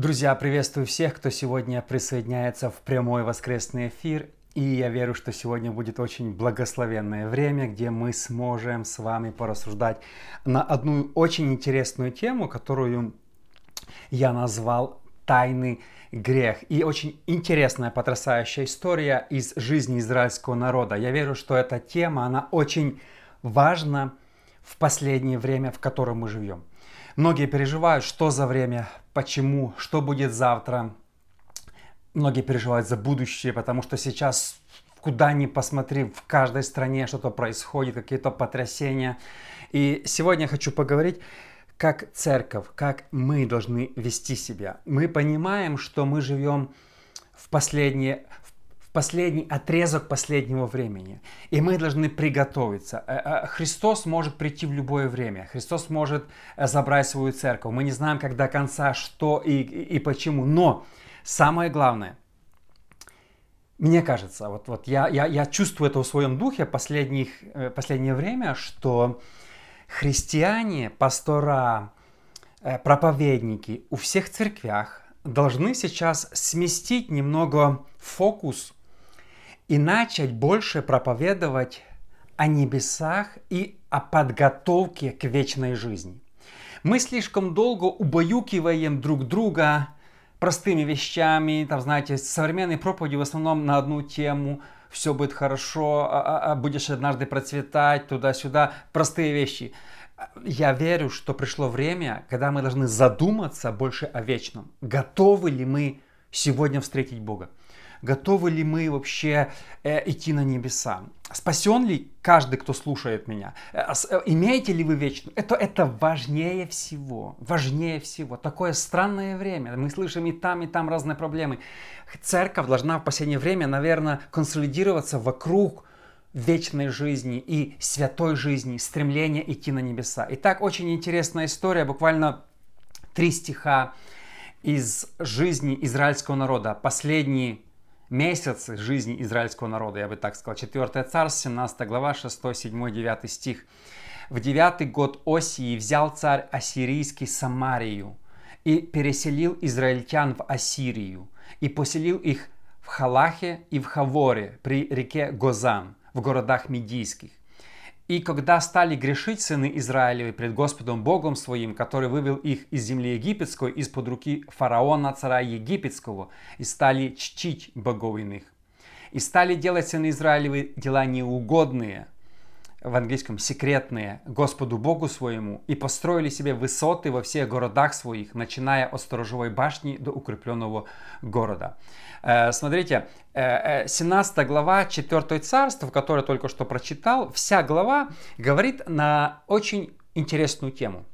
Друзья, приветствую всех, кто сегодня присоединяется в прямой воскресный эфир. И я верю, что сегодня будет очень благословенное время, где мы сможем с вами порассуждать на одну очень интересную тему, которую я назвал «Тайный грех». И очень интересная, потрясающая история из жизни израильского народа. Я верю, что эта тема, она очень важна в последнее время, в котором мы живем. Многие переживают, что за время, почему, что будет завтра. Многие переживают за будущее, потому что сейчас куда ни посмотри, в каждой стране что-то происходит, какие-то потрясения. И сегодня я хочу поговорить, как церковь, как мы должны вести себя. Мы понимаем, что мы живем в последние, последний отрезок последнего времени. И мы должны приготовиться. Э, э, Христос может прийти в любое время. Христос может э, забрать свою церковь. Мы не знаем, как до конца, что и, и, почему. Но самое главное, мне кажется, вот, вот я, я, я чувствую это в своем духе последних, последнее время, что христиане, пастора, проповедники у всех церквях должны сейчас сместить немного фокус и начать больше проповедовать о небесах и о подготовке к вечной жизни. Мы слишком долго убаюкиваем друг друга простыми вещами, там, знаете, современные проповеди в основном на одну тему, все будет хорошо, а, а, а будешь однажды процветать, туда-сюда, простые вещи. Я верю, что пришло время, когда мы должны задуматься больше о вечном. Готовы ли мы сегодня встретить Бога? Готовы ли мы вообще э, идти на небеса. Спасен ли каждый, кто слушает меня? Э, э, имеете ли вы вечную? Это, это важнее всего. Важнее всего. Такое странное время. Мы слышим и там, и там разные проблемы. Церковь должна в последнее время, наверное, консолидироваться вокруг вечной жизни и святой жизни, стремления идти на небеса. Итак, очень интересная история, буквально три стиха из жизни израильского народа. Последний месяцы жизни израильского народа, я бы так сказал. 4 царств, 17 глава, 6, 7, 9 стих. В девятый год Осии взял царь Ассирийский Самарию и переселил израильтян в Ассирию и поселил их в Халахе и в Хаворе при реке Гозан в городах Медийских. И когда стали грешить сыны Израилевы пред Господом Богом своим, который вывел их из земли египетской, из-под руки фараона, царя египетского, и стали чтить богов иных. И стали делать сыны Израилевы дела неугодные, в английском секретные, Господу Богу своему, и построили себе высоты во всех городах своих, начиная от сторожевой башни до укрепленного города. Э, смотрите, 17 э, э, глава 4 царства, которую только что прочитал, вся глава говорит на очень интересную тему.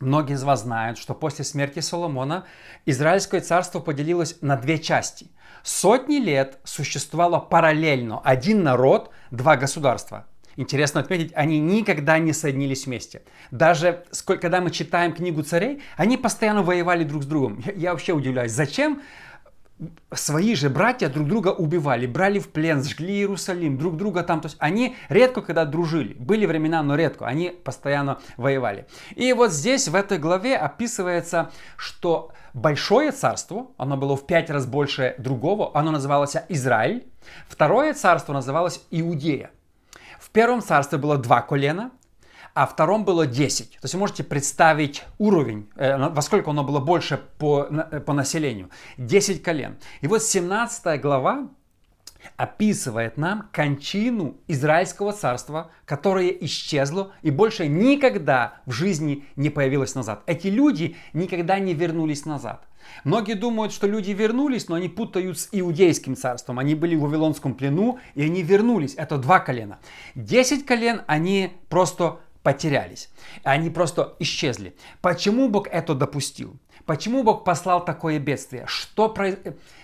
Многие из вас знают, что после смерти Соломона Израильское царство поделилось на две части. Сотни лет существовало параллельно один народ, два государства. Интересно отметить, они никогда не соединились вместе. Даже когда мы читаем книгу царей, они постоянно воевали друг с другом. Я, я вообще удивляюсь, зачем свои же братья друг друга убивали, брали в плен, сжгли Иерусалим, друг друга там. То есть они редко когда дружили. Были времена, но редко. Они постоянно воевали. И вот здесь, в этой главе описывается, что большое царство, оно было в пять раз больше другого, оно называлось Израиль. Второе царство называлось Иудея. В первом царстве было два колена, а втором было 10. То есть вы можете представить уровень, э, во сколько оно было больше по, э, по населению. 10 колен. И вот 17 глава описывает нам кончину Израильского царства, которое исчезло и больше никогда в жизни не появилось назад. Эти люди никогда не вернулись назад. Многие думают, что люди вернулись, но они путают с иудейским царством. Они были в Вавилонском плену, и они вернулись. Это два колена. Десять колен, они просто потерялись. Они просто исчезли. Почему Бог это допустил? Почему Бог послал такое бедствие? Что,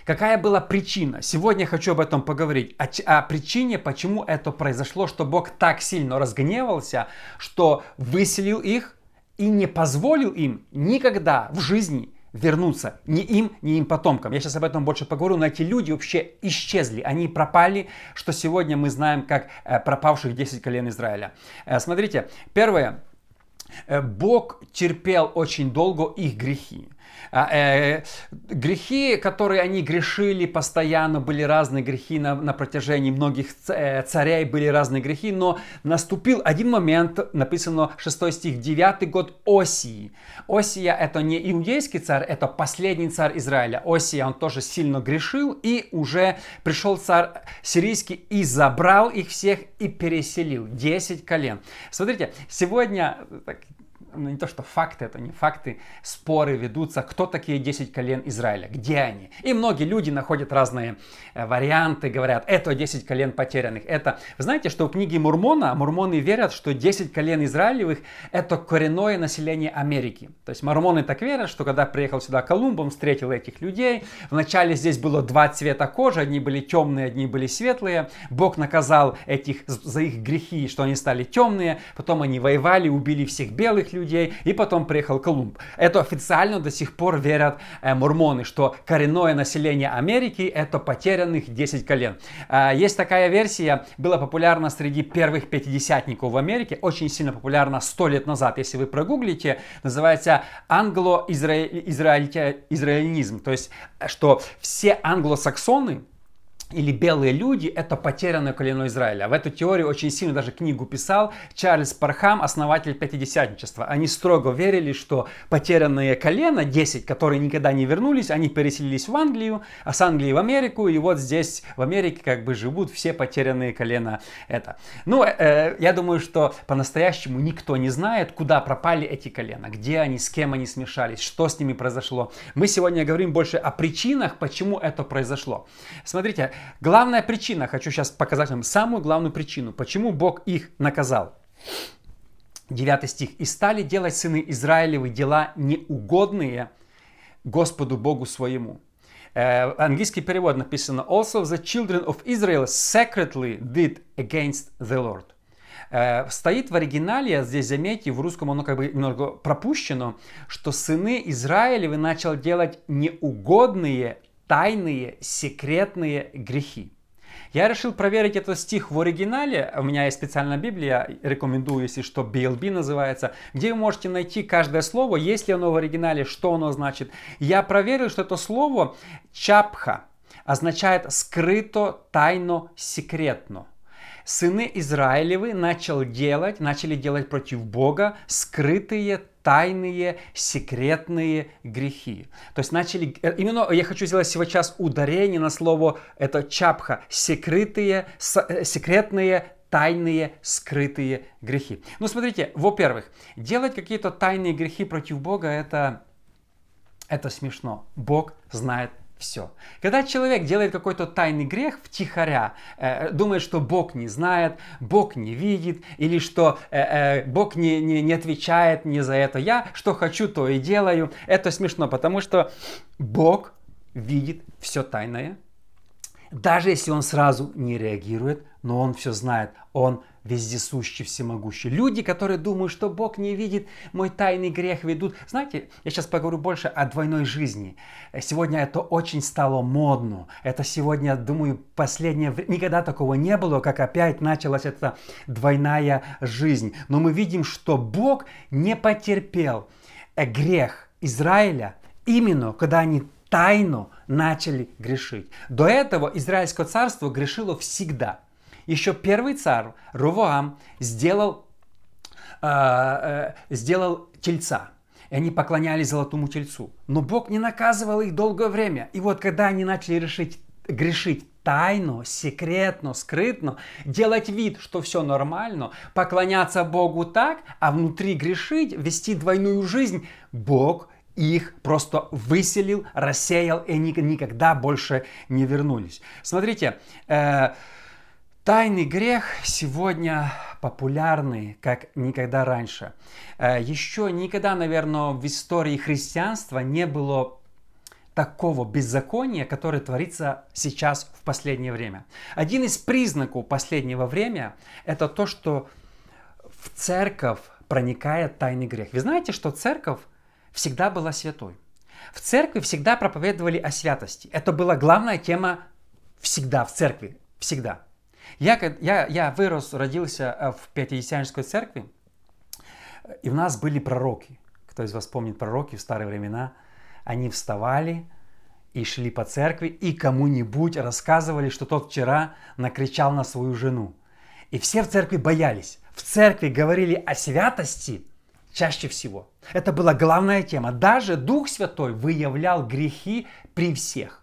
какая была причина? Сегодня хочу об этом поговорить. О, о причине, почему это произошло, что Бог так сильно разгневался, что выселил их и не позволил им никогда в жизни вернуться ни им, ни им потомкам. Я сейчас об этом больше поговорю, но эти люди вообще исчезли, они пропали, что сегодня мы знаем как э, пропавших 10 колен Израиля. Э, смотрите, первое, э, Бог терпел очень долго их грехи. А, э, грехи, которые они грешили постоянно, были разные грехи на, на протяжении многих э, царей, были разные грехи, но наступил один момент, написано 6 стих, 9 год Осии. Осия это не иудейский царь, это последний царь Израиля. Осия, он тоже сильно грешил, и уже пришел царь сирийский и забрал их всех и переселил. 10 колен. Смотрите, сегодня ну не то что факты, это не факты, споры ведутся, кто такие 10 колен Израиля, где они. И многие люди находят разные э, варианты, говорят, это 10 колен потерянных, это... Вы знаете, что в книге Мурмона, мурмоны верят, что 10 колен Израилевых это коренное население Америки. То есть мормоны так верят, что когда приехал сюда Колумб, он встретил этих людей. Вначале здесь было два цвета кожи, одни были темные, одни были светлые. Бог наказал этих за их грехи, что они стали темные. Потом они воевали, убили всех белых людей людей, и потом приехал Колумб. Это официально до сих пор верят э, мормоны, что коренное население Америки это потерянных 10 колен. Э, есть такая версия, была популярна среди первых пятидесятников в Америке, очень сильно популярна 100 лет назад, если вы прогуглите, называется англо-израильнизм, то есть что все англосаксоны, или белые люди – это потерянное колено Израиля. В эту теорию очень сильно даже книгу писал Чарльз Пархам, основатель Пятидесятничества. Они строго верили, что потерянные колено, 10, которые никогда не вернулись, они переселились в Англию, а с Англии в Америку, и вот здесь в Америке как бы живут все потерянные колена. Это. Ну, э, я думаю, что по-настоящему никто не знает, куда пропали эти колена, где они, с кем они смешались, что с ними произошло. Мы сегодня говорим больше о причинах, почему это произошло. Смотрите, Главная причина, хочу сейчас показать вам самую главную причину, почему Бог их наказал. 9 стих. «И стали делать сыны Израилевы дела неугодные Господу Богу своему». Э, английский перевод написано «Also the children of Israel secretly did against the Lord». Э, стоит в оригинале, здесь заметьте, в русском оно как бы немного пропущено, что сыны Израилевы начал делать неугодные тайные, секретные грехи. Я решил проверить этот стих в оригинале. У меня есть специальная Библия, рекомендую, если что, BLB называется, где вы можете найти каждое слово, есть ли оно в оригинале, что оно значит. Я проверил, что это слово чапха означает скрыто, тайно, секретно сыны Израилевы начал делать, начали делать против Бога скрытые, тайные, секретные грехи. То есть начали, э, именно я хочу сделать сейчас ударение на слово, это чапха, секретные, э, секретные, тайные, скрытые грехи. Ну, смотрите, во-первых, делать какие-то тайные грехи против Бога, это, это смешно. Бог знает все. Когда человек делает какой-то тайный грех втихаря, э, думает, что Бог не знает, Бог не видит, или что э, э, Бог не, не, не отвечает мне за это, я что хочу, то и делаю. Это смешно, потому что Бог видит все тайное. Даже если он сразу не реагирует, но он все знает, он вездесущий, всемогущий. Люди, которые думают, что Бог не видит, мой тайный грех ведут. Знаете, я сейчас поговорю больше о двойной жизни. Сегодня это очень стало модно. Это сегодня, думаю, последнее время. Никогда такого не было, как опять началась эта двойная жизнь. Но мы видим, что Бог не потерпел грех Израиля именно, когда они тайно начали грешить. До этого Израильское царство грешило всегда – еще первый царь Ровоам сделал, э, э, сделал тельца. И они поклонялись золотому тельцу. Но Бог не наказывал их долгое время. И вот когда они начали решить, грешить тайно, секретно, скрытно, делать вид, что все нормально, поклоняться Богу так, а внутри грешить, вести двойную жизнь, Бог их просто выселил, рассеял, и они никогда больше не вернулись. Смотрите, э, Тайный грех сегодня популярный, как никогда раньше. Э, еще никогда, наверное, в истории христианства не было такого беззакония, которое творится сейчас в последнее время. Один из признаков последнего времени – это то, что в церковь проникает тайный грех. Вы знаете, что церковь всегда была святой. В церкви всегда проповедовали о святости. Это была главная тема всегда в церкви. Всегда. Я, я, я вырос, родился э, в Пятидесятнической церкви, и у нас были пророки. Кто из вас помнит пророки в старые времена? они вставали и шли по церкви и кому-нибудь рассказывали, что тот вчера накричал на свою жену. И все в церкви боялись. В церкви говорили о святости чаще всего. Это была главная тема. Даже Дух Святой выявлял грехи при всех.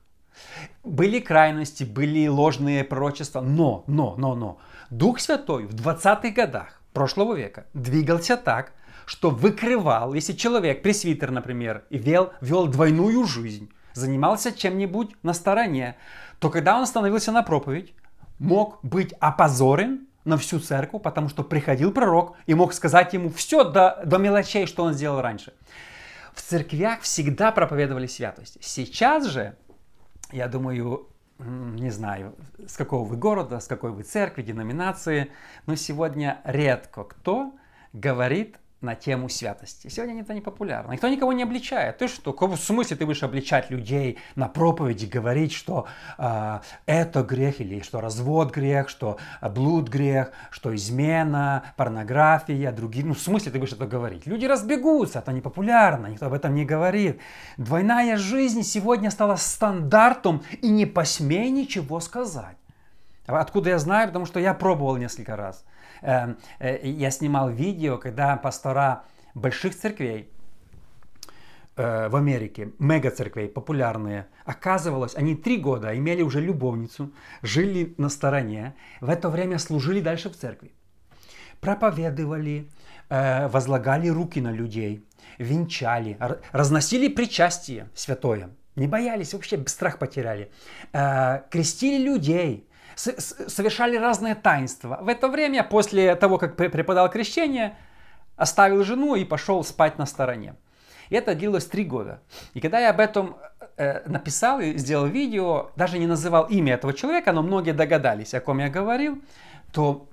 Были крайности, были ложные пророчества, но, но, но, но. Дух Святой в 20-х годах прошлого века двигался так, что выкрывал, если человек, пресвитер, например, вел, вел двойную жизнь, занимался чем-нибудь на стороне, то когда он становился на проповедь, мог быть опозорен на всю церковь, потому что приходил пророк и мог сказать ему все до, до мелочей, что он сделал раньше. В церквях всегда проповедовали святость. Сейчас же, я думаю, не знаю, с какого вы города, с какой вы церкви, деноминации, но сегодня редко кто говорит на тему святости. Сегодня это не популярно. Никто никого не обличает. Ты что? В смысле ты будешь обличать людей на проповеди, говорить, что э, это грех, или что развод грех, что блуд грех, что измена, порнография, другие. Ну, в смысле ты будешь это говорить? Люди разбегутся, это не популярно, никто об этом не говорит. Двойная жизнь сегодня стала стандартом, и не посмей ничего сказать. Откуда я знаю? Потому что я пробовал несколько раз. Эм, э, я снимал видео, когда пастора больших церквей э, в Америке, мега-церквей, популярные, оказывалось, они три года имели уже любовницу, жили на стороне, в это время служили дальше в церкви. Проповедовали, э, возлагали руки на людей, венчали, разносили причастие святое, не боялись, вообще страх потеряли, крестили людей, совершали разные таинства. В это время, после того, как преподал крещение, оставил жену и пошел спать на стороне. И это длилось три года. И когда я об этом э, написал и сделал видео, даже не называл имя этого человека, но многие догадались, о ком я говорил, то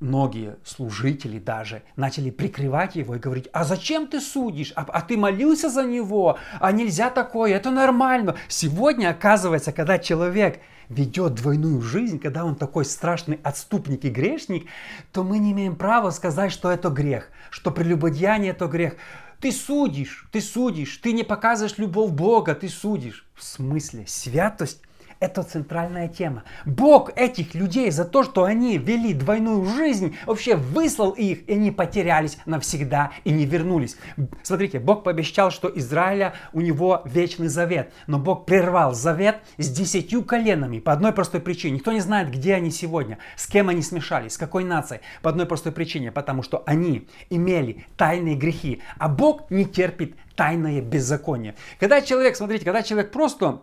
многие служители даже начали прикрывать его и говорить, а зачем ты судишь? А, а ты молился за него? А нельзя такое, это нормально. Сегодня, оказывается, когда человек ведет двойную жизнь, когда он такой страшный отступник и грешник, то мы не имеем права сказать, что это грех, что прелюбодеяние это грех. Ты судишь, ты судишь, ты не показываешь любовь Бога, ты судишь. В смысле, святость это центральная тема. Бог этих людей за то, что они вели двойную жизнь, вообще выслал их, и они потерялись навсегда и не вернулись. Смотрите, Бог пообещал, что Израиля у него вечный завет, но Бог прервал завет с десятью коленами по одной простой причине. Никто не знает, где они сегодня, с кем они смешались, с какой нацией. По одной простой причине, потому что они имели тайные грехи, а Бог не терпит тайное беззаконие. Когда человек, смотрите, когда человек просто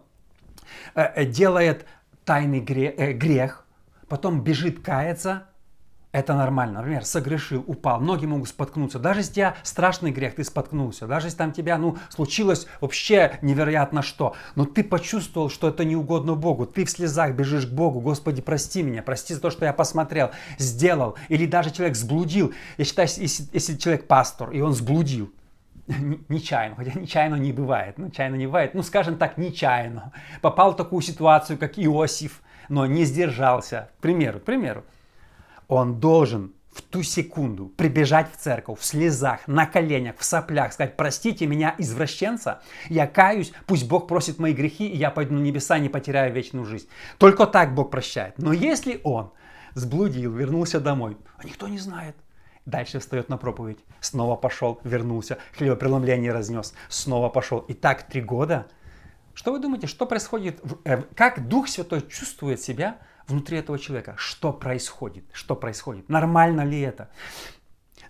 делает тайный э, грех, потом бежит каяться, это нормально. Например, согрешил, упал. Многие могут споткнуться. Даже если у тебя страшный грех, ты споткнулся. Даже если там тебя, ну, случилось вообще невероятно что. Но ты почувствовал, что это не угодно Богу. Ты в слезах бежишь к Богу. Господи, прости меня. Прости за то, что я посмотрел, сделал. Или даже человек сблудил. Я считаю, если, если человек пастор, и он сблудил, нечаянно, хотя нечаянно не бывает, нечаянно не бывает, ну скажем так, нечаянно, попал в такую ситуацию, как Иосиф, но не сдержался, к примеру, к примеру, он должен в ту секунду прибежать в церковь в слезах, на коленях, в соплях, сказать, простите меня, извращенца, я каюсь, пусть Бог просит мои грехи, и я пойду на небеса, не потеряю вечную жизнь. Только так Бог прощает. Но если он сблудил, вернулся домой, а никто не знает, Дальше встает на проповедь. Снова пошел, вернулся. Хлебопреломление разнес. Снова пошел. И так три года. Что вы думаете, что происходит? Э, как Дух Святой чувствует себя внутри этого человека? Что происходит? Что происходит? Нормально ли это?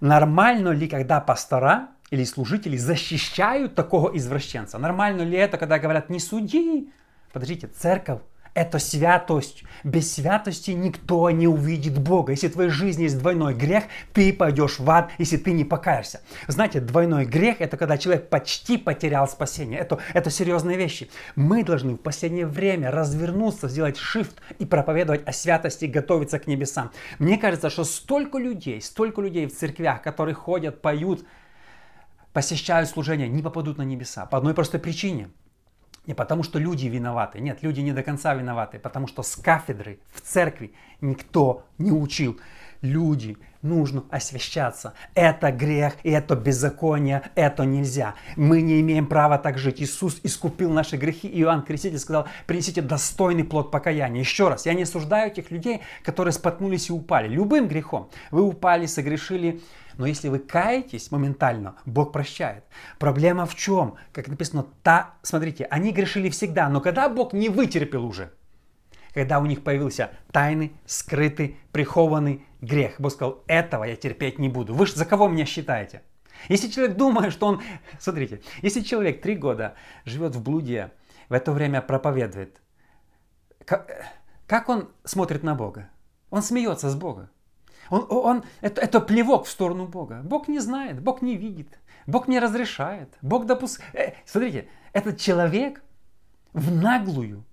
Нормально ли, когда пастора или служители защищают такого извращенца? Нормально ли это, когда говорят, не суди? Подождите, церковь это святость. Без святости никто не увидит Бога. Если в твоей жизни есть двойной грех, ты пойдешь в ад, если ты не покаешься. Знаете, двойной грех – это когда человек почти потерял спасение. Это, это серьезные вещи. Мы должны в последнее время развернуться, сделать shift и проповедовать о святости, готовиться к небесам. Мне кажется, что столько людей, столько людей в церквях, которые ходят, поют, посещают служение, не попадут на небеса. По одной простой причине – не потому, что люди виноваты. Нет, люди не до конца виноваты. Потому что с кафедры в церкви никто не учил. люди, нужно освящаться. Это грех, и это беззаконие, это нельзя. Мы не имеем права так жить. Иисус искупил наши грехи. Иоанн Креститель сказал, принесите достойный плод покаяния. Еще раз, я не осуждаю тех людей, которые споткнулись и упали. Любым грехом. Вы упали, согрешили, но если вы каетесь моментально, Бог прощает. Проблема в чем? Как написано, та, смотрите, они грешили всегда, но когда Бог не вытерпел уже, когда у них появился тайный, скрытый, прихованный грех, Бог сказал, этого я терпеть не буду. Вы же за кого меня считаете? Если человек думает, что он... Смотрите, если человек три года живет в блуде, в это время проповедует, как, как он смотрит на Бога? Он смеется с Бога. Он, он, это, это плевок в сторону Бога. Бог не знает, Бог не видит, Бог не разрешает, Бог допускает. Э, смотрите, этот человек в наглую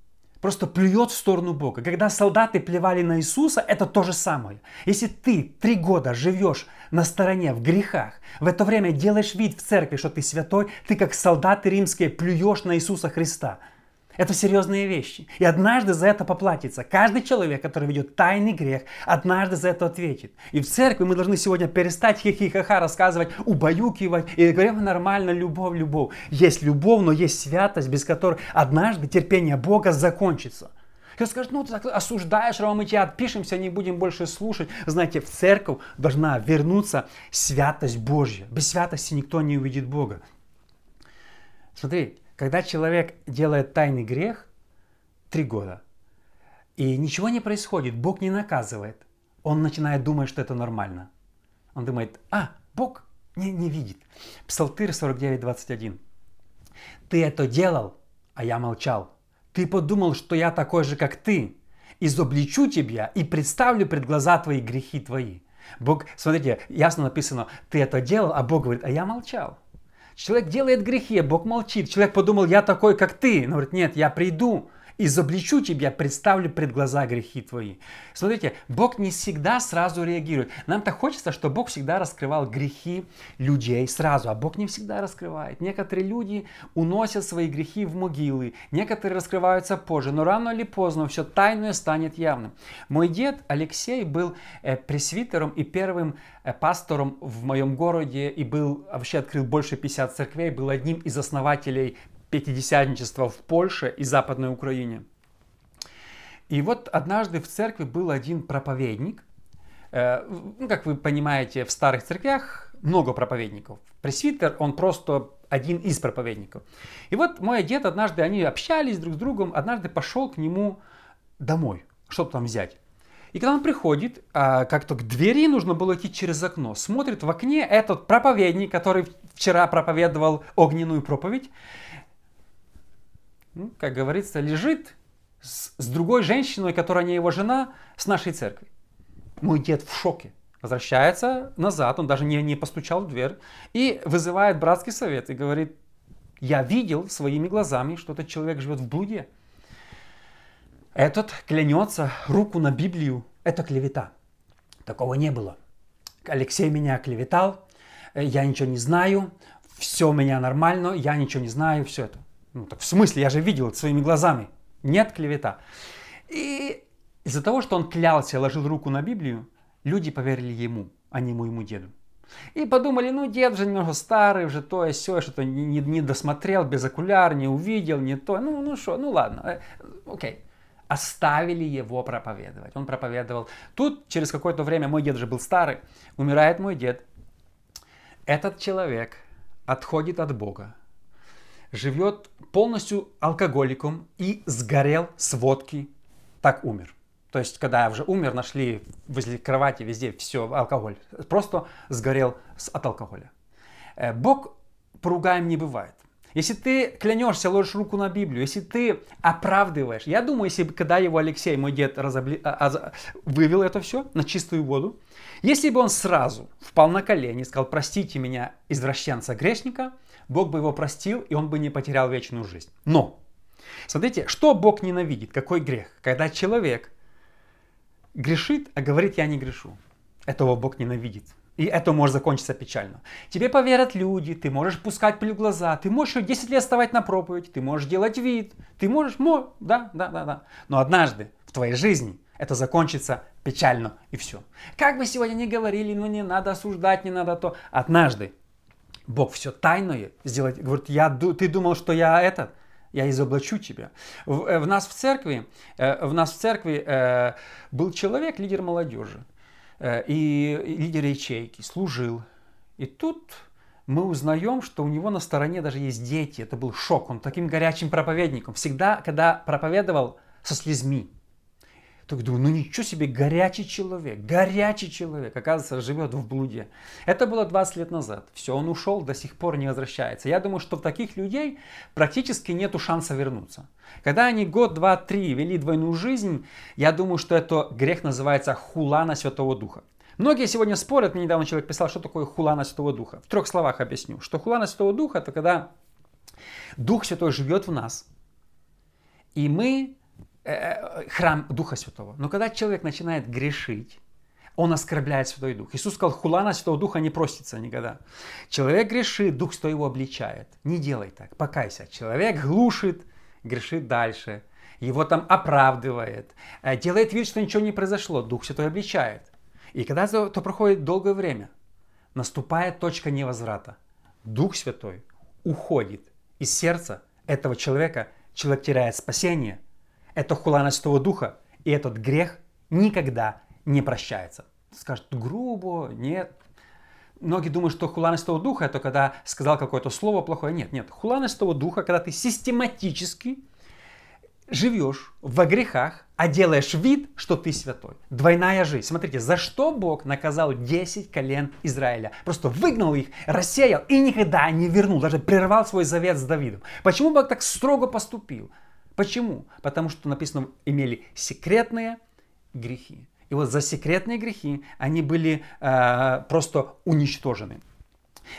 просто плюет в сторону Бога. Когда солдаты плевали на Иисуса, это то же самое. Если ты три года живешь на стороне в грехах, в это время делаешь вид в церкви, что ты святой, ты как солдаты римские плюешь на Иисуса Христа – это серьезные вещи. И однажды за это поплатится. Каждый человек, который ведет тайный грех, однажды за это ответит. И в церкви мы должны сегодня перестать хихихаха рассказывать, убаюкивать и говорить нормально, любовь, любовь. Есть любовь, но есть святость, без которой однажды терпение Бога закончится. Кто скажет, ну ты так осуждаешь, Рома, мы тебя отпишемся, не будем больше слушать. Знаете, в церковь должна вернуться святость Божья. Без святости никто не увидит Бога. Смотри, когда человек делает тайный грех, три года, и ничего не происходит, Бог не наказывает, он начинает думать, что это нормально. Он думает, а, Бог не, не видит. Псалтырь 49, 21. Ты это делал, а я молчал. Ты подумал, что я такой же, как ты. Изобличу тебя и представлю пред глаза твои грехи твои. Бог, смотрите, ясно написано, ты это делал, а Бог говорит, а я молчал. Человек делает грехи, Бог молчит. Человек подумал, я такой, как ты. Он говорит, нет, я приду, изобличу тебя, представлю пред глаза грехи твои. Смотрите, Бог не всегда сразу реагирует. Нам-то хочется, чтобы Бог всегда раскрывал грехи людей сразу, а Бог не всегда раскрывает. Некоторые люди уносят свои грехи в могилы, некоторые раскрываются позже, но рано или поздно все тайное станет явным. Мой дед Алексей был э, пресвитером и первым э, пастором в моем городе и был, вообще открыл больше 50 церквей, был одним из основателей пятидесятничества в Польше и Западной Украине. И вот однажды в церкви был один проповедник. Э, ну, как вы понимаете, в старых церквях много проповедников. Пресвитер, он просто один из проповедников. И вот мой дед однажды, они общались друг с другом, однажды пошел к нему домой, чтобы там взять. И когда он приходит, а, как-то к двери нужно было идти через окно, смотрит в окне этот проповедник, который вчера проповедовал огненную проповедь, ну, как говорится, лежит с, с другой женщиной, которая не его жена, с нашей церкви. Мой дед в шоке. Возвращается назад, он даже не, не постучал в дверь, и вызывает братский совет и говорит, я видел своими глазами, что этот человек живет в блуде. Этот клянется руку на Библию. Это клевета. Такого не было. Алексей меня клеветал, я ничего не знаю, все у меня нормально, я ничего не знаю, все это. Ну так в смысле, я же видел это своими глазами. Нет клевета. И из-за того, что он клялся, ложил руку на Библию, люди поверили ему, а не моему деду. И подумали, ну дед же немного старый, уже то и все, что-то не, не, досмотрел без окуляр, не увидел, не то. Ну, ну что, ну ладно, э, окей. Оставили его проповедовать. Он проповедовал. Тут через какое-то время, мой дед же был старый, умирает мой дед. Этот человек отходит от Бога, живет полностью алкоголиком и сгорел с водки, так умер. То есть, когда уже умер, нашли возле кровати везде все, алкоголь. Просто сгорел от алкоголя. Э, Бог поругаем не бывает. Если ты клянешься, ложишь руку на Библию, если ты оправдываешь, я думаю, если бы, когда его Алексей, мой дед, разобли, а, а, вывел это все на чистую воду, если бы он сразу впал на колени и сказал, простите меня, извращенца, грешника, Бог бы его простил, и он бы не потерял вечную жизнь. Но, смотрите, что Бог ненавидит, какой грех? Когда человек грешит, а говорит, я не грешу. Этого Бог ненавидит. И это может закончиться печально. Тебе поверят люди, ты можешь пускать пыль в глаза, ты можешь 10 лет вставать на проповедь, ты можешь делать вид, ты можешь, мо, да, да, да, да. Но однажды в твоей жизни Это закончится печально и все. Как бы сегодня ни говорили, ну не надо осуждать, не надо то. Однажды Бог все тайное сделает. Говорит, я, ты думал, что я этот? Я изоблачу тебя. В, э, в нас в церкви, э, в нас в церкви э, был человек, лидер молодежи и лидер ячейки, служил. И тут мы узнаем, что у него на стороне даже есть дети. Это был шок. Он таким горячим проповедником. Всегда, когда проповедовал со слезьми. Так думаю, ну ничего себе, горячий человек, горячий человек, оказывается, живет в блуде. Это было 20 лет назад. Все, он ушел, до сих пор не возвращается. Я думаю, что в таких людей практически нету шанса вернуться. Когда они год, два, три вели двойную жизнь, я думаю, что это грех называется хулана Святого Духа. Многие сегодня спорят, мне недавно человек писал, что такое хулана Святого Духа. В трех словах объясню, что хулана Святого Духа это когда Дух Святой живет в нас, и мы храм Духа Святого. Но когда человек начинает грешить, он оскорбляет Святой Дух. Иисус сказал, хулана Святого Духа не простится никогда. Человек грешит, Дух Святой его обличает. Не делай так, покайся. Человек глушит, грешит дальше. Его там оправдывает, э, делает вид, что ничего не произошло. Дух Святой обличает. И когда то проходит долгое время, наступает точка невозврата. Дух Святой уходит из сердца этого человека, человек теряет спасение. Это хулана Святого Духа, и этот грех никогда не прощается. Скажут, грубо, нет. Многие думают, что хулана Святого Духа это когда сказал какое-то слово плохое. Нет, нет. Хулана Святого Духа, когда ты систематически живешь во грехах, а делаешь вид, что ты святой. Двойная жизнь. Смотрите, за что Бог наказал 10 колен Израиля? Просто выгнал их, рассеял и никогда не вернул, даже прервал свой завет с Давидом. Почему Бог так строго поступил? Почему? Потому что написано, имели секретные грехи. И вот за секретные грехи они были э, просто уничтожены.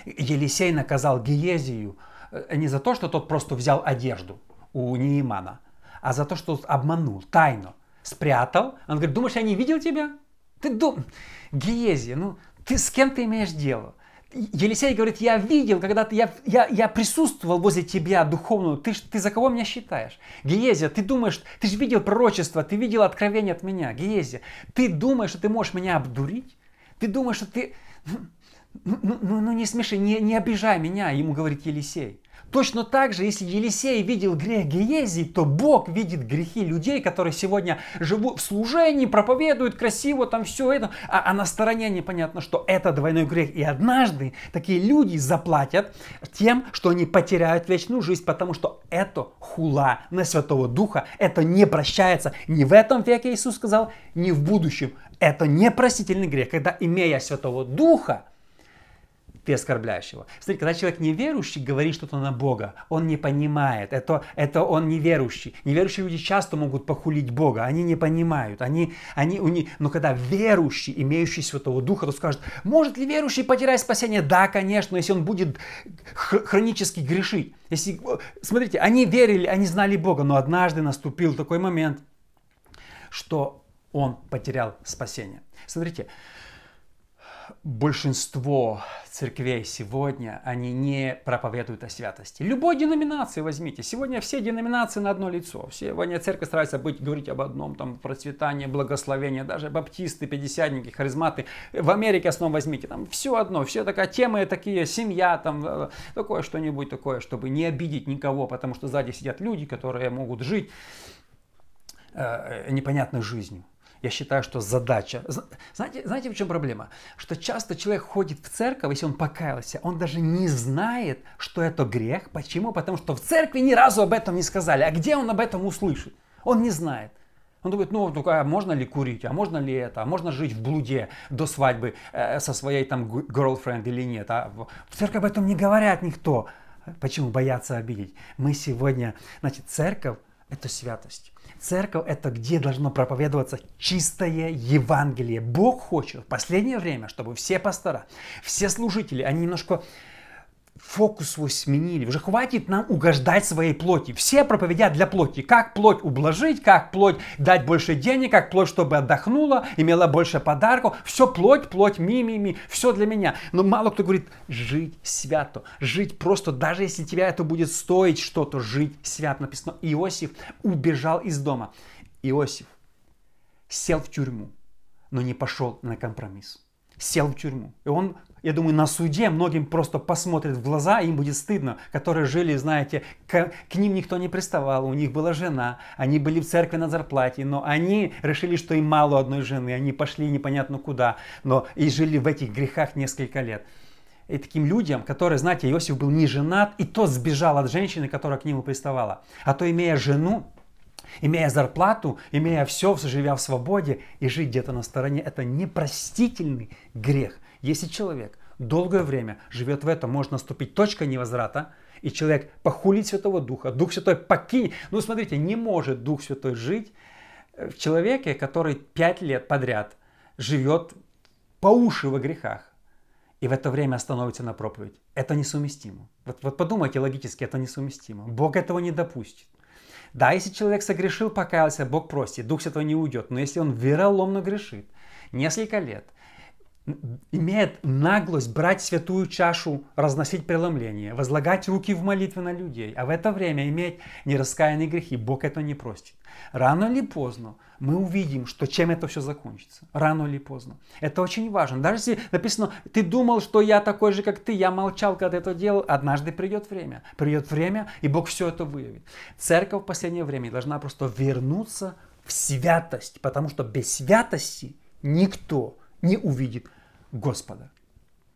Елисей наказал Гиезию э, не за то, что тот просто взял одежду у Неимана, а за то, что обманул, тайно спрятал. Он говорит, думаешь, я не видел тебя? Ты дум... Гиезия, ну ты с кем ты имеешь дело? Елисей говорит, я видел, когда ты, я, я, я присутствовал возле тебя духовную, ты, ты за кого меня считаешь? Гиезия, ты думаешь, ты же видел пророчество, ты видел откровение от меня. Гиезия, ты думаешь, что ты можешь меня обдурить? Ты думаешь, что ты... Ну, ну, ну, ну не смеши, не, не обижай меня, ему говорит Елисей. Точно так же, если Елисей видел грех Геезии, то Бог видит грехи людей, которые сегодня живут в служении, проповедуют красиво, там все это, а, а на стороне непонятно, что это двойной грех. И однажды такие люди заплатят тем, что они потеряют вечную жизнь, потому что это хула на Святого Духа, это не прощается ни в этом веке, Иисус сказал, ни в будущем. Это непростительный грех, когда, имея Святого Духа, ты оскорбляешь его. Смотри, когда человек неверующий говорит что-то на Бога, он не понимает, это, это он неверующий. Неверующие люди часто могут похулить Бога, они не понимают, они, они, у них, но когда верующий, имеющий Святого Духа, то скажет, может ли верующий потерять спасение? Да, конечно, если он будет хронически грешить. Если, смотрите, они верили, они знали Бога, но однажды наступил такой момент, что он потерял спасение. Смотрите, большинство церквей сегодня, они не проповедуют о святости. Любой деноминации возьмите. Сегодня все деноминации на одно лицо. Сегодня церковь старается быть, говорить об одном, там, процветание, благословение. Даже баптисты, пятидесятники, харизматы. В Америке основном возьмите. Там все одно, все такая темы такие, семья, там, э, такое что-нибудь такое, чтобы не обидеть никого, потому что сзади сидят люди, которые могут жить э, непонятной жизнью. Я считаю, что задача... Знаете, знаете, в чем проблема? Что часто человек ходит в церковь, если он покаялся, он даже не знает, что это грех. Почему? Потому что в церкви ни разу об этом не сказали. А где он об этом услышит? Он не знает. Он думает, ну, ну а можно ли курить, а можно ли это, а можно жить в блуде до свадьбы э, со своей там girlfriend или нет. А в церкви об этом не говорят никто. Почему? Боятся обидеть. Мы сегодня, значит, церковь – это святость. Церковь – это где должно проповедоваться чистое Евангелие. Бог хочет в последнее время, чтобы все пастора, все служители, они немножко фокус свой сменили. Уже хватит нам угождать своей плоти. Все проповедят для плоти. Как плоть ублажить, как плоть дать больше денег, как плоть, чтобы отдохнула, имела больше подарков. Все плоть, плоть, ми-ми-ми, все для меня. Но мало кто говорит, жить свято, жить просто, даже если тебя это будет стоить что-то, жить свято. Написано, Иосиф убежал из дома. Иосиф сел в тюрьму, но не пошел на компромисс. Сел в тюрьму. И он, я думаю, на суде многим просто посмотрит в глаза, им будет стыдно, которые жили, знаете, к, к ним никто не приставал, у них была жена, они были в церкви на зарплате, но они решили, что им мало одной жены, они пошли непонятно куда, но и жили в этих грехах несколько лет. И таким людям, которые, знаете, Иосиф был не женат, и то сбежал от женщины, которая к нему приставала. А то, имея жену, имея зарплату, имея все, живя в свободе и жить где-то на стороне, это непростительный грех. Если человек долгое время живет в этом, может наступить точка невозврата, и человек похулит Святого Духа, Дух Святой покинет. Ну, смотрите, не может Дух Святой жить в человеке, который пять лет подряд живет по уши во грехах и в это время остановится на проповедь. Это несовместимо. Вот, вот подумайте логически, это несовместимо. Бог этого не допустит. Да, если человек согрешил, покаялся, Бог простит, Дух Святой не уйдет. Но если он вероломно грешит несколько лет, имеет наглость брать святую чашу, разносить преломление, возлагать руки в молитве на людей, а в это время иметь нераскаянные грехи, Бог это не простит. Рано или поздно мы увидим, что чем это все закончится. Рано или поздно. Это очень важно. Даже если написано, ты думал, что я такой же, как ты, я молчал, когда это делал, однажды придет время. Придет время, и Бог все это выявит. Церковь в последнее время должна просто вернуться в святость, потому что без святости никто не увидит Господа.